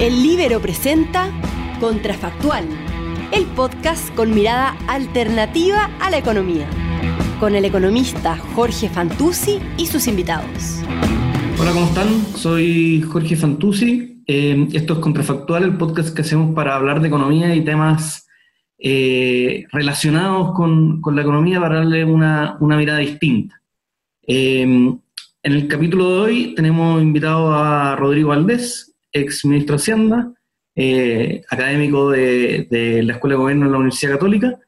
El Libero presenta Contrafactual, el podcast con mirada alternativa a la economía, con el economista Jorge Fantuzzi y sus invitados. Hola, ¿cómo están? Soy Jorge Fantuzzi. Eh, esto es Contrafactual, el podcast que hacemos para hablar de economía y temas eh, relacionados con, la economía para darle una, mirada distinta. Eh, en el capítulo de hoy tenemos invitado a Rodrigo Valdés, ex ministro de Hacienda, eh, académico de, la Escuela de Gobierno de la Universidad Católica.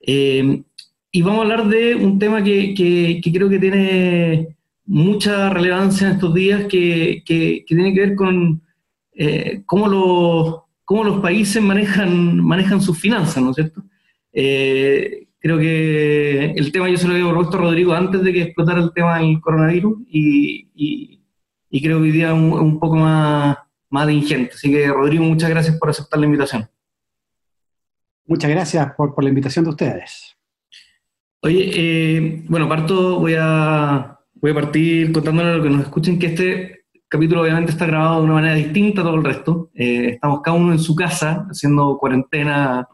Eh, y vamos a hablar de un tema que, creo que tiene mucha relevancia en estos días, que, tiene que ver con eh, cómo, los, cómo los países manejan, manejan sus finanzas, ¿no es cierto? creo que el tema yo se lo había propuesto a Rodrigo antes de que explotara el tema del coronavirus y, creo que hoy día un poco más, más de ingente. Así que, Rodrigo, muchas gracias por aceptar la invitación. Muchas gracias por, la invitación de ustedes. Oye, eh, bueno, parto, voy a, voy a partir contándole a los que nos escuchen que este capítulo obviamente está grabado de una manera distinta a todo el resto. Eh, estamos cada uno en su casa haciendo cuarentena,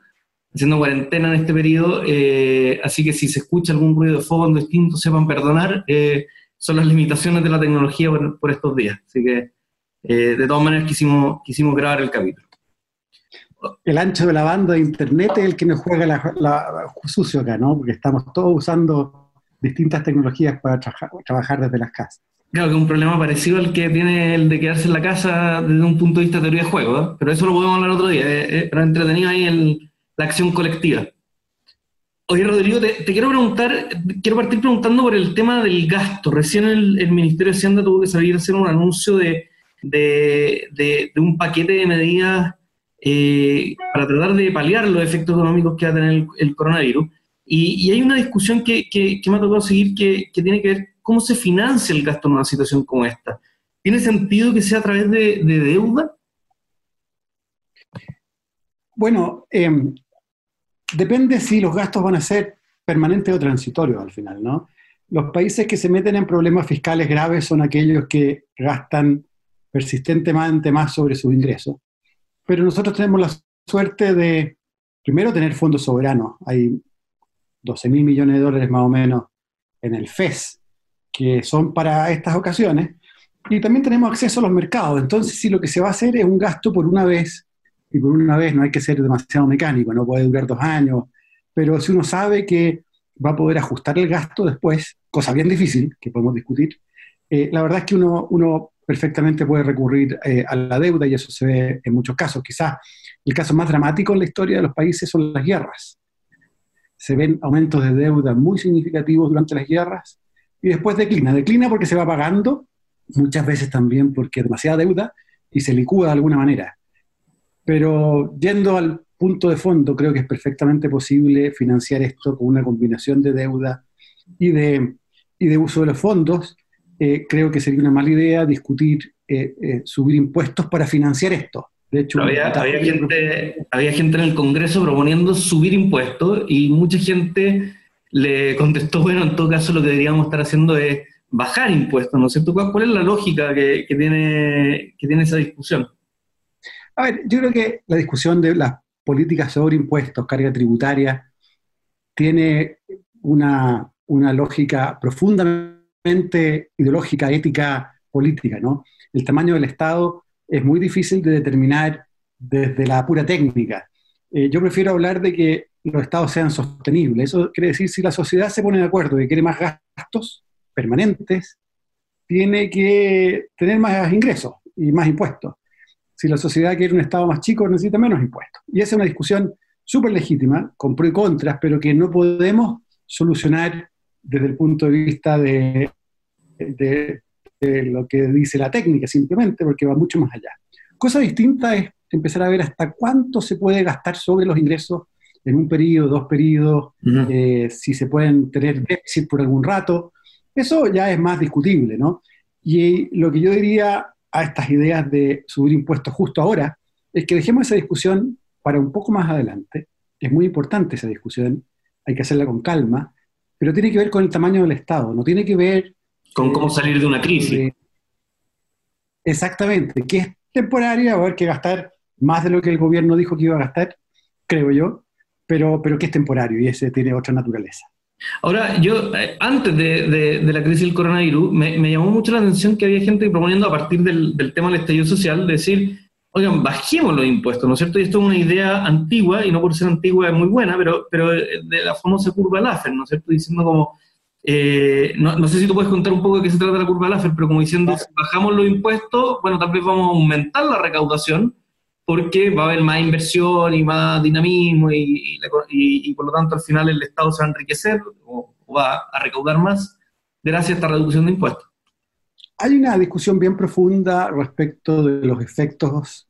haciendo cuarentena en este periodo, eh, así que si se escucha algún ruido de fondo distinto, sepan perdonar, son las limitaciones de la tecnología por, por estos días. Así que eh, de todas maneras quisimos, quisimos grabar el capítulo. El ancho de la banda de internet es el que nos juega la, sucio acá, ¿no? Porque estamos todos usando distintas tecnologías para trabajar desde las casas. Claro, que es un problema parecido al que tiene el de quedarse en la casa desde un punto de vista de teoría de juego, ¿eh? pero eso lo podemos hablar otro día, eh, pero entretenido ahí el, la acción colectiva. Oye, Rodrigo, te, quiero preguntar, quiero partir preguntando por el tema del gasto. Recién el, el Ministerio de Hacienda tuvo que salir a hacer un anuncio de de, un paquete de medidas eh, para tratar de paliar los efectos económicos que va a tener el, coronavirus. Y, hay una discusión que, me ha tocado seguir que, tiene que ver cómo se financia el gasto en una situación como esta. ¿Tiene sentido que sea a través de, deuda? Bueno, em, depende si los gastos van a ser permanentes o transitorios al final, ¿no? Los países que se meten en problemas fiscales graves son aquellos que gastan persistentemente más sobre sus ingresos. Pero nosotros tenemos la suerte de, primero, tener fondos soberanos. Hay 12 mil millones de dólares más o menos en el FES, que son para estas ocasiones. Y también tenemos acceso a los mercados. Entonces, si lo que se va a hacer es un gasto por una vez, y por una vez no hay que ser demasiado mecánico, no puede durar dos años, pero si uno sabe que va a poder ajustar el gasto después, cosa bien difícil, que podemos discutir, eh, la verdad es que uno, uno perfectamente puede recurrir eh, a la deuda y eso se ve en muchos casos. Quizás el caso más dramático en la historia de los países son las guerras. Se ven aumentos de deuda muy significativos durante las guerras y después declina. Declina porque se va pagando, muchas veces también porque hay demasiada deuda y se licúa de alguna manera. Pero yendo al punto de fondo, creo que es perfectamente posible financiar esto con una combinación de deuda y de, y de uso de los fondos eh, creo que sería una mala idea discutir eh, eh, subir impuestos para financiar esto. De hecho, había, gente, había gente en el Congreso proponiendo subir impuestos y mucha gente le contestó, bueno, en todo caso lo que deberíamos estar haciendo es bajar impuestos, ¿no es cierto? ¿Cuál, es la lógica que, tiene, que tiene esa discusión? A ver, yo creo que la discusión de las políticas sobre impuestos, carga tributaria, tiene una, una lógica profundamente ideológica, ética, política, ¿no? El tamaño del Estado es muy difícil de determinar desde la pura técnica. Eh, yo prefiero hablar de que los estados sean sostenibles. Eso quiere decir, si la sociedad se pone de acuerdo y quiere más gastos permanentes, tiene que tener más ingresos y más impuestos. Si la sociedad quiere un estado más chico, necesita menos impuestos. Y esa es una discusión súper legítima, con pros y contras, pero que no podemos solucionar desde el punto de vista de, de, lo que dice la técnica, simplemente porque va mucho más allá. Cosa distinta es empezar a ver hasta cuánto se puede gastar sobre los ingresos en un periodo, dos periodos, eh, si se pueden tener déficit por algún rato. Eso ya es más discutible, ¿no? Y lo que yo diría a estas ideas de subir impuestos justo ahora es que dejemos esa discusión para un poco más adelante. Es muy importante esa discusión, hay que hacerla con calma, pero tiene que ver con el tamaño del Estado, no tiene que ver... Con cómo salir de una crisis. exactamente, ¿qué es temporaria, va a haber que gastar más de lo que el gobierno dijo que iba a gastar, creo yo, pero, pero que es temporario y ese tiene otra naturaleza. Ahora, yo, eh, antes de, la crisis del coronavirus, me, llamó mucho la atención que había gente proponiendo a partir del, tema del estallido social, decir, oigan, bajemos los impuestos, ¿no es cierto? Y esto es una idea antigua, y no por ser antigua es muy buena, pero, pero de la famosa curva Laffer, ¿no es cierto? Diciendo como, eh, no, sé si tú puedes contar un poco de qué se trata la curva Laffer, pero como diciendo, si bajamos los impuestos, bueno, tal vez vamos a aumentar la recaudación, porque va a haber más inversión y más dinamismo y, y, por lo tanto al final el Estado se va a enriquecer o, va a recaudar más gracias a esta reducción de impuestos. Hay una discusión bien profunda respecto de los efectos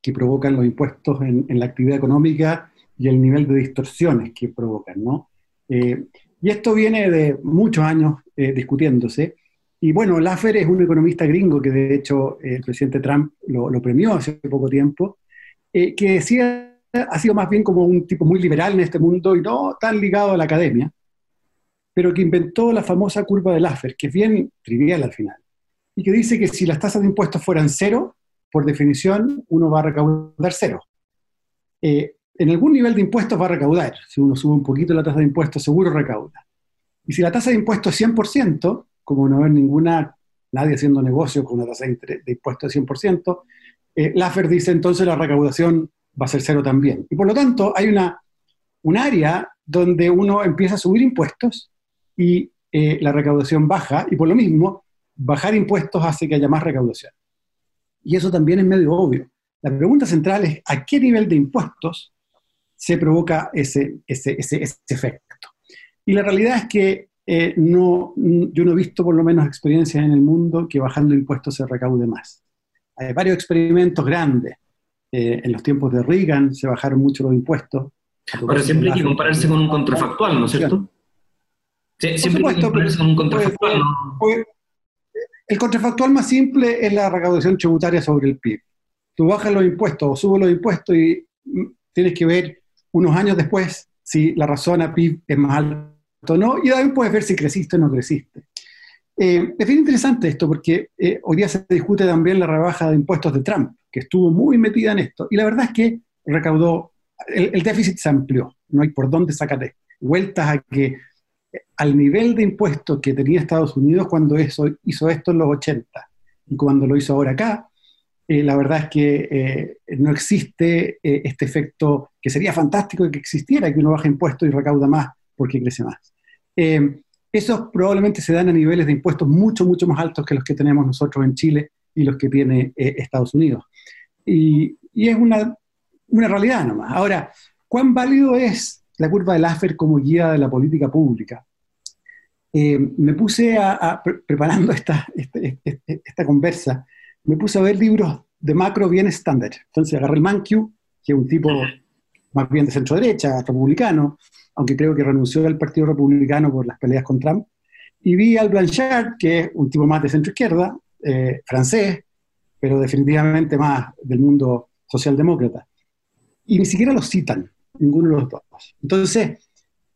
que provocan los impuestos en, la actividad económica y el nivel de distorsiones que provocan, ¿no? Eh, y esto viene de muchos años eh, discutiéndose. Y bueno, Laffer es un economista gringo que de hecho el presidente Trump lo, premió hace poco tiempo, eh, que decía, ha sido más bien como un tipo muy liberal en este mundo y no tan ligado a la academia, pero que inventó la famosa curva de Laffer, que es bien trivial al final, y que dice que si las tasas de impuestos fueran cero, por definición uno va a recaudar cero. Eh, en algún nivel de impuestos va a recaudar, si uno sube un poquito la tasa de impuestos seguro recauda. Y si la tasa de impuestos es 100%, como no haber ninguna, nadie haciendo negocio con una tasa de, impuestos de 100%, eh, Laffer dice entonces la recaudación va a ser cero también. Y por lo tanto hay una, un área donde uno empieza a subir impuestos y eh, la recaudación baja, y por lo mismo, bajar impuestos hace que haya más recaudación. Y eso también es medio obvio. La pregunta central es a qué nivel de impuestos se provoca ese, ese, ese, ese efecto. Y la realidad es que eh, no, yo no he visto por lo menos experiencias en el mundo que bajando impuestos se recaude más. Hay varios experimentos grandes. Eh, en los tiempos de Reagan se bajaron mucho los impuestos. Pero siempre hay que compararse con un contrafactual, ¿no es cierto? siempre hay que compararse con un contrafactual. El contrafactual más simple es la recaudación tributaria sobre el PIB. Tú bajas los impuestos o subes los impuestos y mm, tienes que ver unos años después si la razón a PIB es más alta no, y también puedes ver si creciste o no creciste. Eh, es bien interesante esto porque eh, hoy día se discute también la rebaja de impuestos de Trump, que estuvo muy metida en esto, y la verdad es que recaudó, el, déficit se amplió, no hay por dónde sacar vueltas a que al nivel de impuestos que tenía Estados Unidos cuando eso, hizo esto en los 80 y cuando lo hizo ahora acá, la verdad es que no existe este efecto que sería fantástico que existiera, que uno baja impuestos y recauda más porque crece más. Eh, esos probablemente se dan a niveles de impuestos mucho, mucho más altos que los que tenemos nosotros en Chile y los que tiene eh, Estados Unidos. Y, es una, una, realidad nomás. Ahora, ¿cuán válido es la curva de Laffer como guía de la política pública? Eh, me puse a, preparando esta, este, este, esta, conversa, me puse a ver libros de macro bien estándar. Entonces agarré el Mankiw, que es un tipo más bien de centro derecha, republicano, aunque creo que renunció al Partido Republicano por las peleas con Trump, y vi al Blanchard, que es un tipo más de centro izquierda, eh, francés, pero definitivamente más del mundo socialdemócrata. Y ni siquiera los citan, ninguno de los dos. Entonces,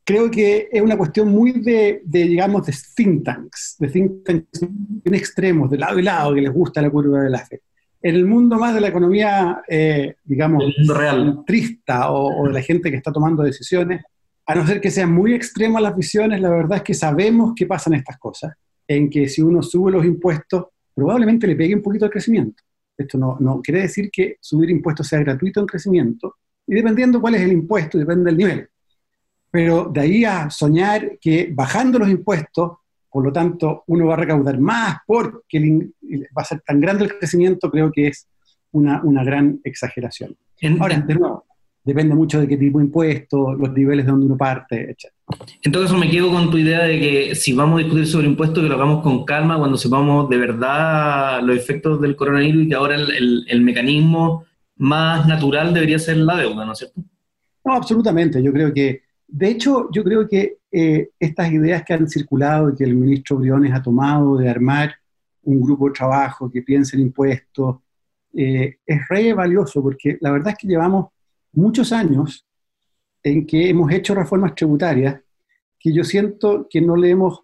creo que es una cuestión muy de, digamos, de think tanks, de think tanks en extremos, de lado y lado, que les gusta la curva de la fe. En el mundo más de la economía, eh, digamos, real. trista o, o, de la gente que está tomando decisiones, a no ser que sean muy extremas las visiones, la verdad es que sabemos que pasan estas cosas, en que si uno sube los impuestos, probablemente le pegue un poquito al crecimiento. Esto no, no quiere decir que subir impuestos sea gratuito en crecimiento, y dependiendo cuál es el impuesto, depende del nivel. Pero de ahí a soñar que bajando los impuestos, por lo tanto, uno va a recaudar más porque va a ser tan grande el crecimiento, creo que es una, una gran exageración. Ahora, de nuevo, depende mucho de qué tipo de impuestos, los niveles de donde uno parte, etc. Entonces me quedo con tu idea de que si vamos a discutir sobre impuestos, que lo hagamos con calma cuando sepamos de verdad los efectos del coronavirus y que ahora el, mecanismo más natural debería ser la deuda, ¿no es cierto? No, absolutamente. Yo creo que, de hecho, yo creo que eh, estas ideas que han circulado y que el ministro Briones ha tomado de armar un grupo de trabajo que piense en impuestos, eh, es re valioso porque la verdad es que llevamos muchos años en que hemos hecho reformas tributarias que yo siento que no le hemos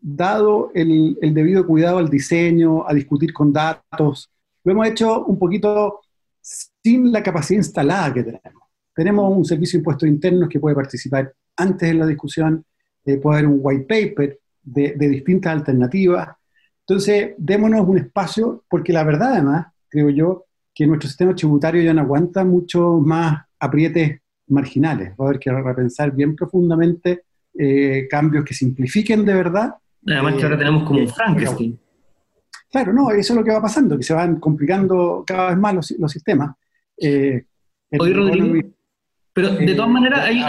dado el, debido cuidado al diseño, a discutir con datos, lo hemos hecho un poquito sin la capacidad instalada que tenemos. Tenemos un servicio de impuestos internos que puede participar antes en la discusión, eh, puede haber un white paper de, de distintas alternativas. Entonces, démonos un espacio, porque la verdad además, creo yo, que nuestro sistema tributario ya no aguanta mucho más aprietes marginales. Va a haber que repensar bien profundamente eh, cambios que simplifiquen de verdad. Además que ahora tenemos como un Frankenstein. Claro, no, eso es lo que va pasando, que se van complicando cada vez más los, sistemas. Eh, Oye, Rodrigo, pero de todas maneras hay,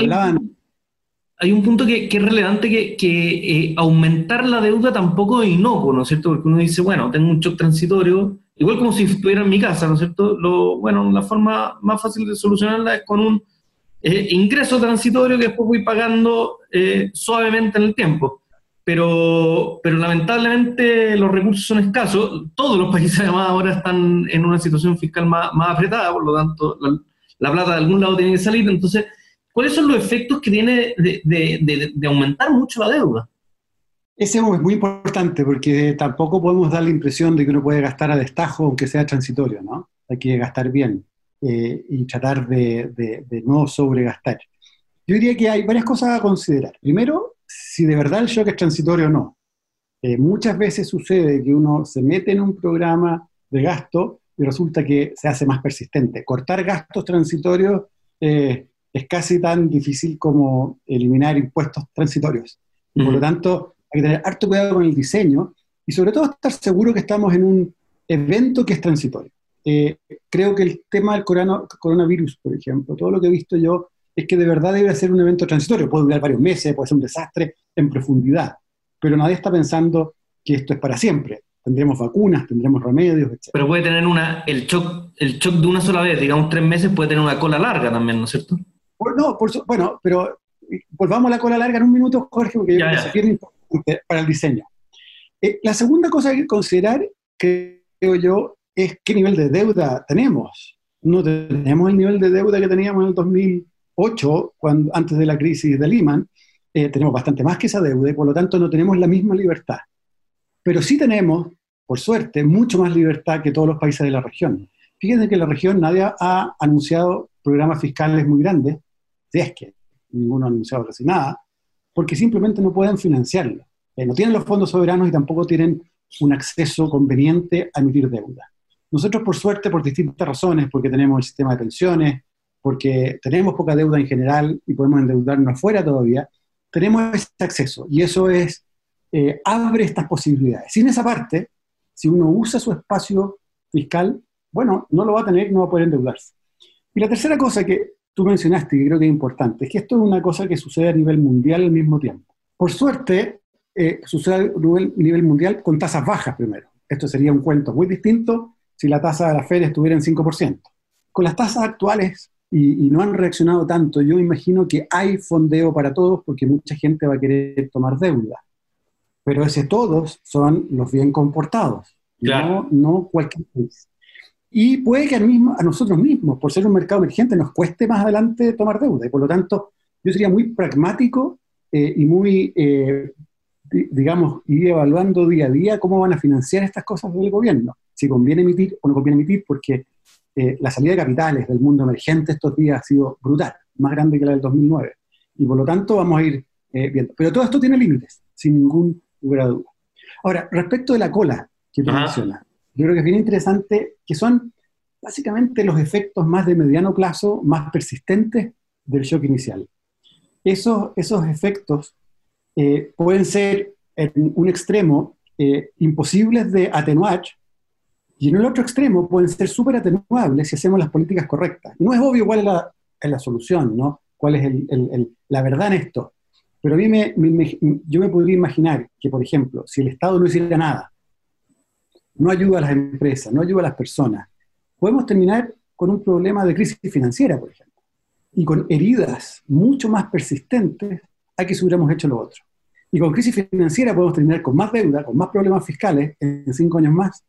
hay, un punto que, que es relevante, que, que aumentar la deuda tampoco es inocuo, ¿no es cierto? Porque uno dice, bueno, tengo un shock transitorio, igual como si estuviera en mi casa, ¿no es cierto? Lo, bueno, la forma más fácil de solucionarla es con un eh, ingreso transitorio que después voy pagando eh, suavemente en el tiempo. Pero, pero lamentablemente los recursos son escasos. Todos los países además ahora están en una situación fiscal más, más apretada, por lo tanto la, la, plata de algún lado tiene que salir. Entonces, ¿cuáles son los efectos que tiene de, de, de aumentar mucho la deuda? Ese es muy importante porque tampoco podemos dar la impresión de que uno puede gastar a destajo aunque sea transitorio, ¿no? Hay que gastar bien eh, y tratar de, de, no sobregastar. Yo diría que hay varias cosas a considerar. Primero, si de verdad el shock es transitorio o no. Eh, muchas veces sucede que uno se mete en un programa de gasto y resulta que se hace más persistente. Cortar gastos transitorios eh, es casi tan difícil como eliminar impuestos transitorios. por lo tanto, hay que tener harto cuidado con el diseño y sobre todo estar seguro que estamos en un evento que es transitorio. Eh, creo que el tema del coronavirus, por ejemplo, todo lo que he visto yo es que de verdad debe ser un evento transitorio. Puede durar varios meses, puede ser un desastre en profundidad, pero nadie está pensando que esto es para siempre. Tendremos vacunas, tendremos remedios, etc. Pero puede tener una, el shock, el shock de una sola vez, digamos tres meses, puede tener una cola larga también, ¿no es cierto? no, por, bueno, pero volvamos a la cola larga en un minuto, Jorge, porque ya, se pierde para el diseño. Eh, la segunda cosa que hay que considerar, creo yo, es qué nivel de deuda tenemos. No tenemos el nivel de deuda que teníamos en el 2008, cuando, antes de la crisis de Lehman. Eh, tenemos bastante más que esa deuda y por lo tanto no tenemos la misma libertad. Pero sí tenemos, por suerte, mucho más libertad que todos los países de la región. Fíjense que la región nadie ha anunciado programas fiscales muy grandes, si es que ninguno ha anunciado casi nada, porque simplemente no pueden financiarlo. Eh, no tienen los fondos soberanos y tampoco tienen un acceso conveniente a emitir deuda. Nosotros, por suerte, por distintas razones, porque tenemos el sistema de pensiones, porque tenemos poca deuda en general y podemos endeudarnos afuera todavía, tenemos ese acceso y eso es, eh, abre estas posibilidades. Sin esa parte, si uno usa su espacio fiscal, bueno, no lo va a tener, no va a poder endeudarse. Y la tercera cosa que tú mencionaste, y creo que es importante, es que esto es una cosa que sucede a nivel mundial al mismo tiempo. Por suerte, eh, sucede a nivel, nivel, mundial con tasas bajas primero. Esto sería un cuento muy distinto si la tasa de la Fed estuviera en 5%. Con las tasas actuales, y, y, no han reaccionado tanto, yo imagino que hay fondeo para todos porque mucha gente va a querer tomar deuda. Pero ese todos son los bien comportados, no, no cualquier país. Y puede que a, mismo, a nosotros mismos, por ser un mercado emergente, nos cueste más adelante tomar deuda. Y por lo tanto, yo sería muy pragmático eh, y muy, eh, digamos, ir evaluando día a día cómo van a financiar estas cosas del gobierno. Si conviene emitir o no conviene emitir, porque eh, la salida de capitales del mundo emergente estos días ha sido brutal, más grande que la del 2009. Y por lo tanto vamos a ir viendo. Pero todo esto tiene límites, sin ningún lugar a duda. Ahora, respecto de la cola que tú mencionas, yo creo que es bien interesante, que son básicamente los efectos más de mediano plazo, más persistentes del shock inicial. Esos, esos efectos eh, pueden ser en un extremo eh, imposibles de atenuar y en el otro extremo pueden ser súper atenuables si hacemos las políticas correctas. no es obvio cuál es la, es la solución, ¿no? cuál es el, la verdad en esto. Pero a mí me, yo me podría imaginar que, por ejemplo, si el Estado no hiciera nada, no ayuda a las empresas, no ayuda a las personas, podemos terminar con un problema de crisis financiera, por ejemplo, y con heridas mucho más persistentes a que si hubiéramos hecho lo otro. Y con crisis financiera podemos terminar con más deuda, con más problemas fiscales en cinco años más,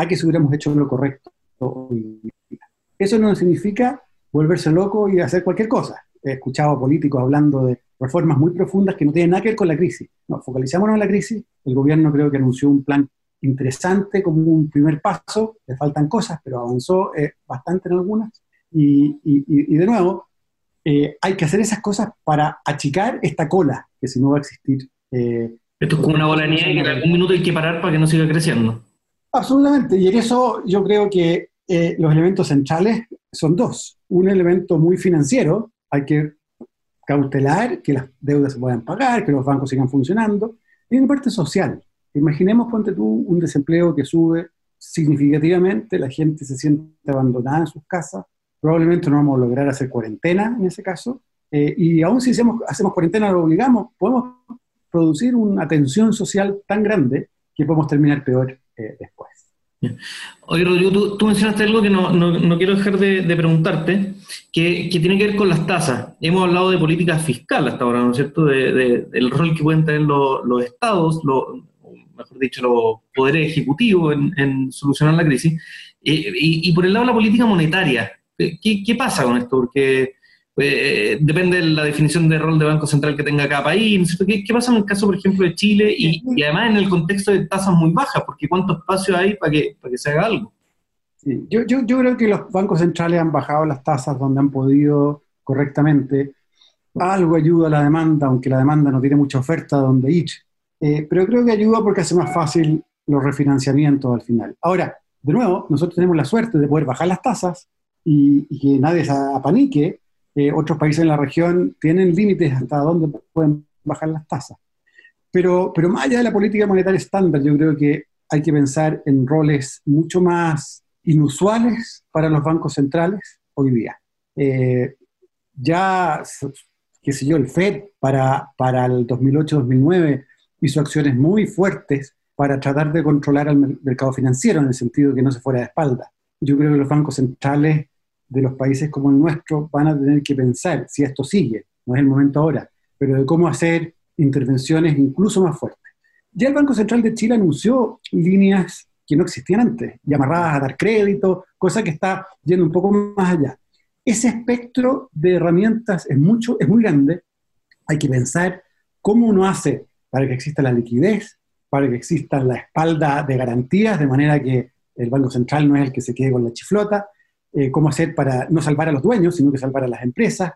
a que si hubiéramos hecho lo correcto. Eso no significa volverse loco y hacer cualquier cosa. He escuchado a políticos hablando de reformas muy profundas que no tienen nada que ver con la crisis. No, focalizámonos en la crisis. El gobierno creo que anunció un plan interesante como un primer paso, le faltan cosas, pero avanzó eh, bastante en algunas. Y, y, de nuevo, eh, hay que hacer esas cosas para achicar esta cola, que si no va a existir. Eh, Esto es como una bola de nieve que en algún minuto hay que parar para que no siga creciendo. Absolutamente, y en eso yo creo que los elementos centrales son dos. Un elemento muy financiero, hay que cautelar que las deudas se puedan pagar, que los bancos sigan funcionando, y una parte social. Imaginemos, ponte tú, un desempleo que sube significativamente, la gente se siente abandonada en sus casas, probablemente no vamos a lograr hacer cuarentena en ese caso, eh, y aún si hacemos, hacemos cuarentena, lo obligamos, podemos producir una tensión social tan grande que podemos terminar peor eh, después. Oye, Rodrigo, tú, mencionaste algo que no, no, quiero dejar de, preguntarte, que, que, tiene que ver con las tasas. Hemos hablado de política fiscal hasta ahora, ¿no es cierto? De, del rol que pueden tener los, los estados, lo, mejor dicho, los poderes ejecutivos en, solucionar la crisis. Eh, y, por el lado de la política monetaria, ¿qué, qué pasa con esto? Porque eh, depende de la definición de rol de Banco Central que tenga cada país. ¿Qué, ¿Qué, pasa en el caso, por ejemplo, de Chile y, además en el contexto de tasas muy bajas? Porque ¿cuánto espacio hay para que, para que se haga algo? yo, yo, yo, creo que los bancos centrales han bajado las tasas donde han podido correctamente. Algo ayuda a la demanda, aunque la demanda no tiene mucha oferta donde ir. Eh, pero creo que ayuda porque hace más fácil los refinanciamientos al final. Ahora, de nuevo, nosotros tenemos la suerte de poder bajar las tasas y, y que nadie se apanique otros países en la región tienen límites hasta dónde pueden bajar las tasas. Pero, pero más allá de la política monetaria estándar, yo creo que hay que pensar en roles mucho más inusuales para los bancos centrales hoy día. Eh, ya, qué sé yo, el FED para, para el 2008-2009 hizo acciones muy fuertes para tratar de controlar el mercado financiero en el sentido de que no se fuera de espalda. Yo creo que los bancos centrales de los países como el nuestro van a tener que pensar, si esto sigue, no es el momento ahora, pero de cómo hacer intervenciones incluso más fuertes. Ya el Banco Central de Chile anunció líneas que no existían antes, llamadas a dar crédito, cosa que está yendo un poco más allá. Ese espectro de herramientas es, mucho, es muy grande. Hay que pensar cómo uno hace para que exista la liquidez, para que exista la espalda de garantías, de manera que el Banco Central no es el que se quede con la chiflota, eh, cómo hacer para no salvar a los dueños, sino que salvar a las empresas,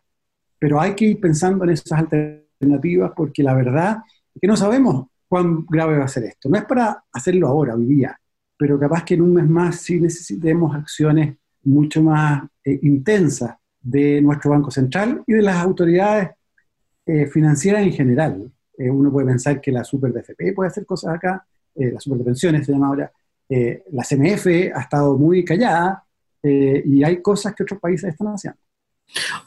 pero hay que ir pensando en esas alternativas porque la verdad es que no sabemos cuán grave va a ser esto. No es para hacerlo ahora, hoy día, pero capaz que en un mes más sí necesitemos acciones mucho más eh, intensas de nuestro Banco Central y de las autoridades eh, financieras en general. uno puede pensar que la Super puede hacer cosas acá, la Super de Pensiones se llama ahora, la CMF ha estado muy callada, eh, y hay cosas que otros países están haciendo.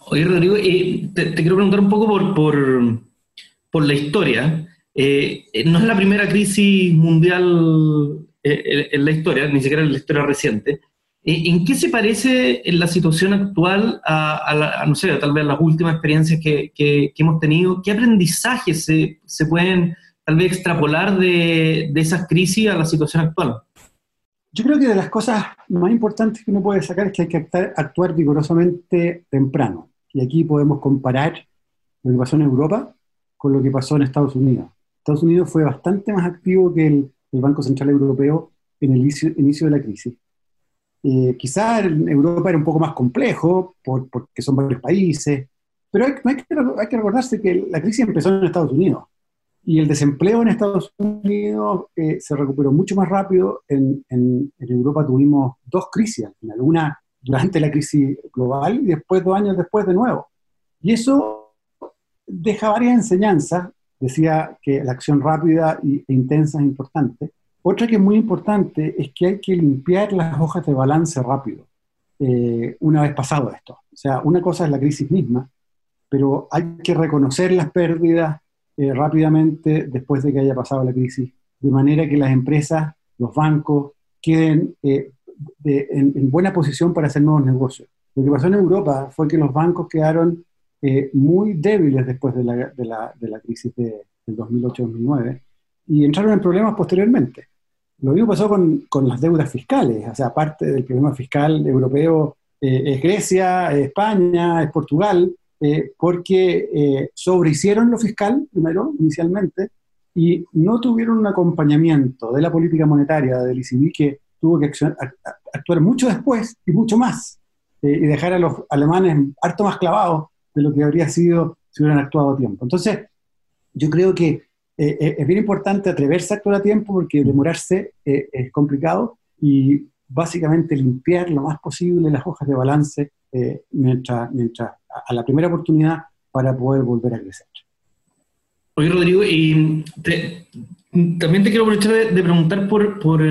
Oye, Rodrigo, eh, te, quiero preguntar un poco por, por, por la historia. Eh, no es la primera crisis mundial en la historia, ni siquiera en la historia reciente. ¿En qué se parece en la situación actual a, no sé, tal vez a las últimas experiencias que, que, hemos tenido? ¿Qué aprendizajes se, se, pueden tal vez extrapolar de, de esas crisis a la situación actual? Yo creo que de las cosas más importantes que uno puede sacar es que hay que actuar, vigorosamente temprano. Y aquí podemos comparar lo que pasó en Europa con lo que pasó en Estados Unidos. Estados Unidos fue bastante más activo que el, Banco Central Europeo en el inicio, de la crisis. Eh, quizá en Europa era un poco más complejo porque son varios países, pero hay, que, hay, que, recordarse que la crisis empezó en Estados Unidos y el desempleo en Estados Unidos eh, se recuperó mucho más rápido. En, en, Europa tuvimos dos crisis al final, una durante la crisis global y después dos años después de nuevo. Y eso deja varias enseñanzas. Decía que la acción rápida e intensa es importante. Otra que es muy importante es que hay que limpiar las hojas de balance rápido, eh, una vez pasado esto. O sea, una cosa es la crisis misma, pero hay que reconocer las pérdidas, eh, rápidamente después de que haya pasado la crisis, de manera que las empresas, los bancos, queden eh, en, buena posición para hacer nuevos negocios. Lo que pasó en Europa fue que los bancos quedaron eh, muy débiles después de la, crisis de, del 2008-2009 y entraron en problemas posteriormente. Lo mismo pasó con, las deudas fiscales, o sea, aparte del problema fiscal europeo es Grecia, es España, es Portugal, eh, porque eh, sobrehicieron lo fiscal, primero, inicialmente, y no tuvieron un acompañamiento de la política monetaria del ECB que tuvo que actuar mucho después y mucho más, eh, y dejar a los alemanes harto más clavados de lo que habría sido si hubieran actuado a tiempo. Entonces, yo creo que eh, eh, es bien importante atreverse a actuar a tiempo porque demorarse es complicado y básicamente limpiar lo más posible las hojas de balance mientras, mientras a la primera oportunidad para poder volver a crecer. Oye, Rodrigo, y también te quiero aprovechar de, preguntar por, por,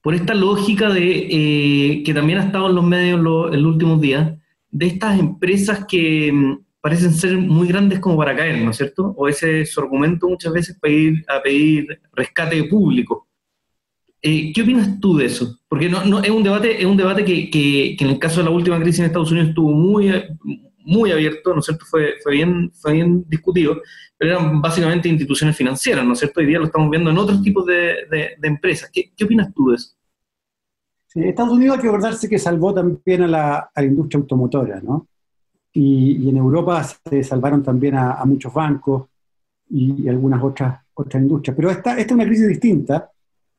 por, esta lógica de eh, que también ha estado en los medios en los últimos días, de estas empresas que mm, parecen ser muy grandes como para caer, ¿no es cierto? O ese es su argumento muchas veces para ir a pedir rescate público. Eh, ¿Qué opinas tú de eso? Porque no, no, es un debate, es un debate que, que, que, en el caso de la última crisis en Estados Unidos estuvo muy, muy abierto, ¿no es cierto? Fue, fue, bien, fue bien discutido, pero eran básicamente instituciones financieras, ¿no es cierto? Hoy día lo estamos viendo en otros tipos de, de, empresas. ¿Qué, ¿Qué, opinas tú de eso? Sí, Estados Unidos hay que acordarse que salvó también a la, a la industria automotora, ¿no? Y, y, en Europa se salvaron también a, a muchos bancos y, y, algunas otras, otras industrias. Pero esta, esta es una crisis distinta,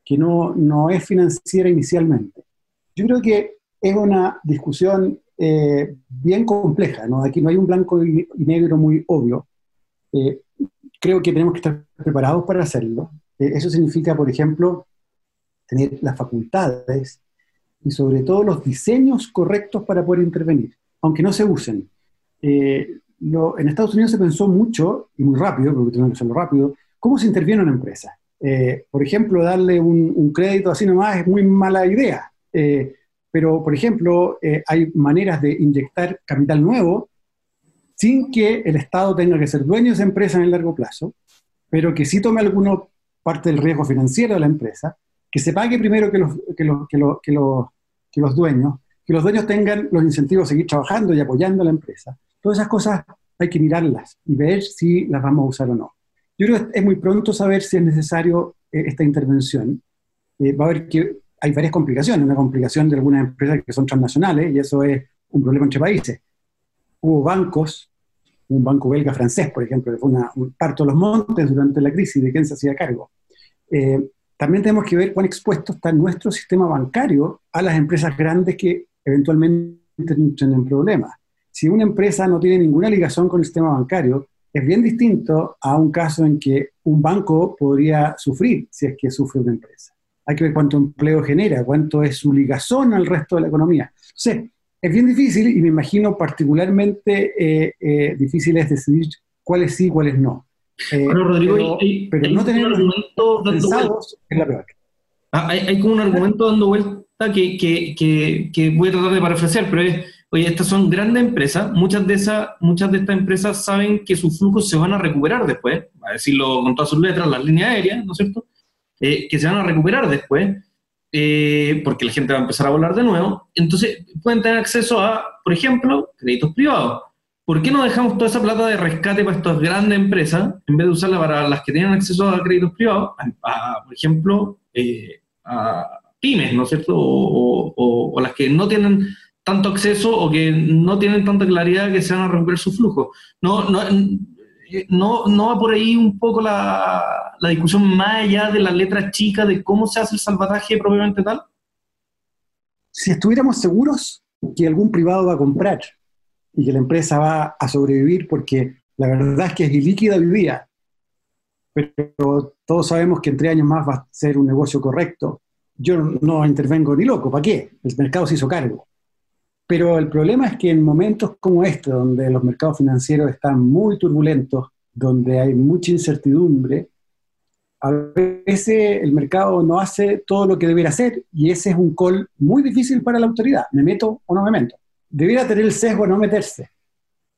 que no, no es financiera inicialmente. Yo creo que es una discusión eh, bien compleja, ¿no? Aquí no hay un blanco y, negro muy obvio. Eh, creo que tenemos que estar preparados para hacerlo. Eh, eso significa, por ejemplo, tener las facultades y sobre todo los diseños correctos para poder intervenir, aunque no se usen. en Estados Unidos se pensó mucho y muy rápido, porque tenemos que hacerlo rápido, cómo se interviene una empresa. Por ejemplo, darle un, crédito así nomás es muy mala idea. Pero, por ejemplo, eh, hay maneras de inyectar capital nuevo sin que el Estado tenga que ser dueño de esa empresa en el largo plazo, pero que sí tome alguna parte del riesgo financiero de la empresa, que se pague primero que los, que los, que los, que los, que los dueños, que los dueños tengan los incentivos de seguir trabajando y apoyando a la empresa. Todas esas cosas hay que mirarlas y ver si las vamos a usar o no. Yo creo que es muy pronto saber si es necesario eh, esta intervención. Eh, va a haber que hay varias complicaciones. Una complicación de algunas empresas que son transnacionales y eso es un problema entre países. Hubo bancos, un banco belga francés, por ejemplo, que fue una, un parto de los montes durante la crisis, de quién se hacía cargo. Eh, también tenemos que ver cuán expuesto está nuestro sistema bancario a las empresas grandes que eventualmente tienen problemas. Si una empresa no tiene ninguna ligación con el sistema bancario, es bien distinto a un caso en que un banco podría sufrir si es que sufre una empresa hay que ver cuánto empleo genera, cuánto es su ligazón al resto de la economía. Entonces, es bien difícil y me imagino particularmente eh, eh, difícil es decidir cuáles sí y cuáles no. Eh, bueno, Rodrigo, pero, no tener argumento pensados es la peor. Ah, hay, como un argumento dando vuelta que, que, que, voy a tratar de parafrasear, pero es, oye, estas son grandes empresas, muchas de, esas, muchas de estas empresas saben que sus flujos se van a recuperar después, a decirlo con todas sus letras, las líneas aéreas, ¿no es cierto? Eh, que se van a recuperar después, eh, porque la gente va a empezar a volar de nuevo. Entonces, pueden tener acceso a, por ejemplo, créditos privados. ¿Por qué no dejamos toda esa plata de rescate para estas grandes empresas en vez de usarla para las que tienen acceso a créditos privados? por ejemplo, eh, a pymes, ¿no es cierto? O, o, las que no tienen tanto acceso o que no tienen tanta claridad que se van a recuperar su flujo. No, no, no, no va por ahí un poco la, la, discusión más allá de la letra chica de cómo se hace el salvataje propiamente tal? Si estuviéramos seguros que algún privado va a comprar y que la empresa va a sobrevivir porque la verdad es que es ilíquida hoy pero todos sabemos que en tres años más va a ser un negocio correcto, yo no intervengo ni loco, ¿para qué? El mercado se hizo cargo. Pero el problema es que en momentos como este, donde los mercados financieros están muy turbulentos, donde hay mucha incertidumbre, a veces el mercado no hace todo lo que debiera hacer y ese es un call muy difícil para la autoridad. ¿Me meto o no me meto? Debiera tener el sesgo a no meterse,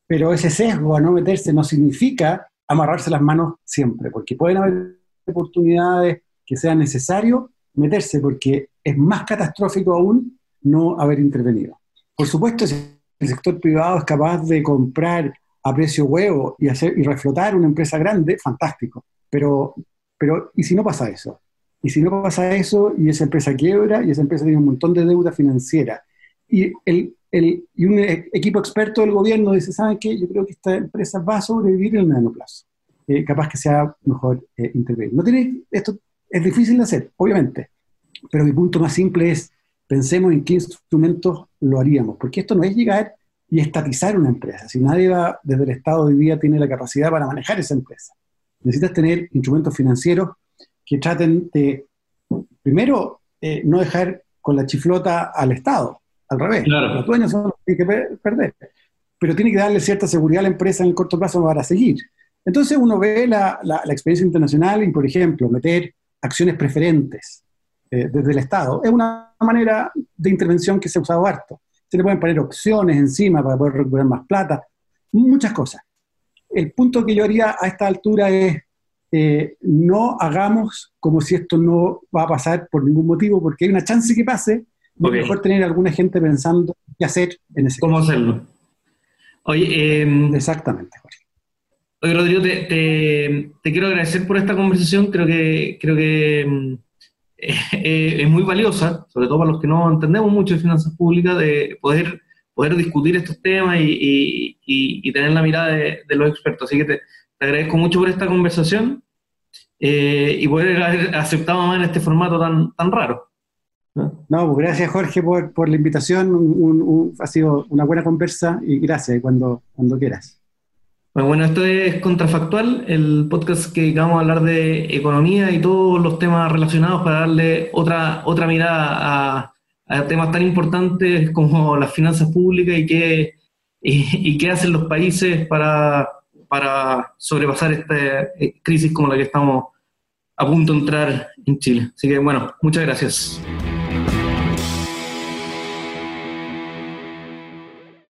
pero ese sesgo a no meterse no significa amarrarse las manos siempre, porque pueden haber oportunidades que sea necesario meterse, porque es más catastrófico aún no haber intervenido. Por supuesto, si el sector privado es capaz de comprar a precio huevo y, hacer, y reflotar una empresa grande, fantástico. Pero, pero, ¿y si no pasa eso? Y si no pasa eso y esa empresa quiebra y esa empresa tiene un montón de deuda financiera y, el, el, y un equipo experto del gobierno dice, ¿saben qué? Yo creo que esta empresa va a sobrevivir en el mediano plazo. eh, capaz que sea mejor eh, intervenir. No tiene, esto es difícil de hacer, obviamente, pero mi punto más simple es, pensemos en qué instrumentos lo haríamos, porque esto no es llegar y estatizar una empresa. Si nadie va, desde el Estado hoy día tiene la capacidad para manejar esa empresa, necesitas tener instrumentos financieros que traten de, primero, eh, no dejar con la chiflota al Estado, al revés. Los dueños son los que tienen que perder, pero tiene que darle cierta seguridad a la empresa en el corto plazo para seguir. Entonces uno ve la, la, experiencia internacional y, por ejemplo, meter acciones preferentes eh, desde el Estado es una manera de intervención que se ha usado harto. Se le pueden poner opciones encima para poder recuperar más plata, muchas cosas. El punto que yo haría a esta altura es eh, no hagamos como si esto no va a pasar por ningún motivo, porque hay una chance que pase, es mejor tener alguna gente pensando qué hacer en ese ¿Cómo hacerlo? Oye, em, exactamente, Jorge. Oye, Rodrigo, te, quiero agradecer por esta conversación. Creo que, creo que mm, es muy valiosa, sobre todo para los que no entendemos mucho de finanzas públicas, de poder, poder discutir estos temas y, tener la mirada de, los expertos. Así que te, agradezco mucho por esta conversación eh, y poder haber aceptado más en este formato tan, tan raro. No, pues gracias Jorge por, por la invitación, ha sido una buena conversa y gracias cuando, cuando quieras. Bueno, esto es Contrafactual, el podcast que vamos a hablar de economía y todos los temas relacionados para darle otra, otra mirada a, temas tan importantes como las finanzas públicas y qué, y, qué hacen los países para, para sobrepasar esta eh, crisis como la que estamos a punto de entrar en Chile. Así que bueno, muchas gracias.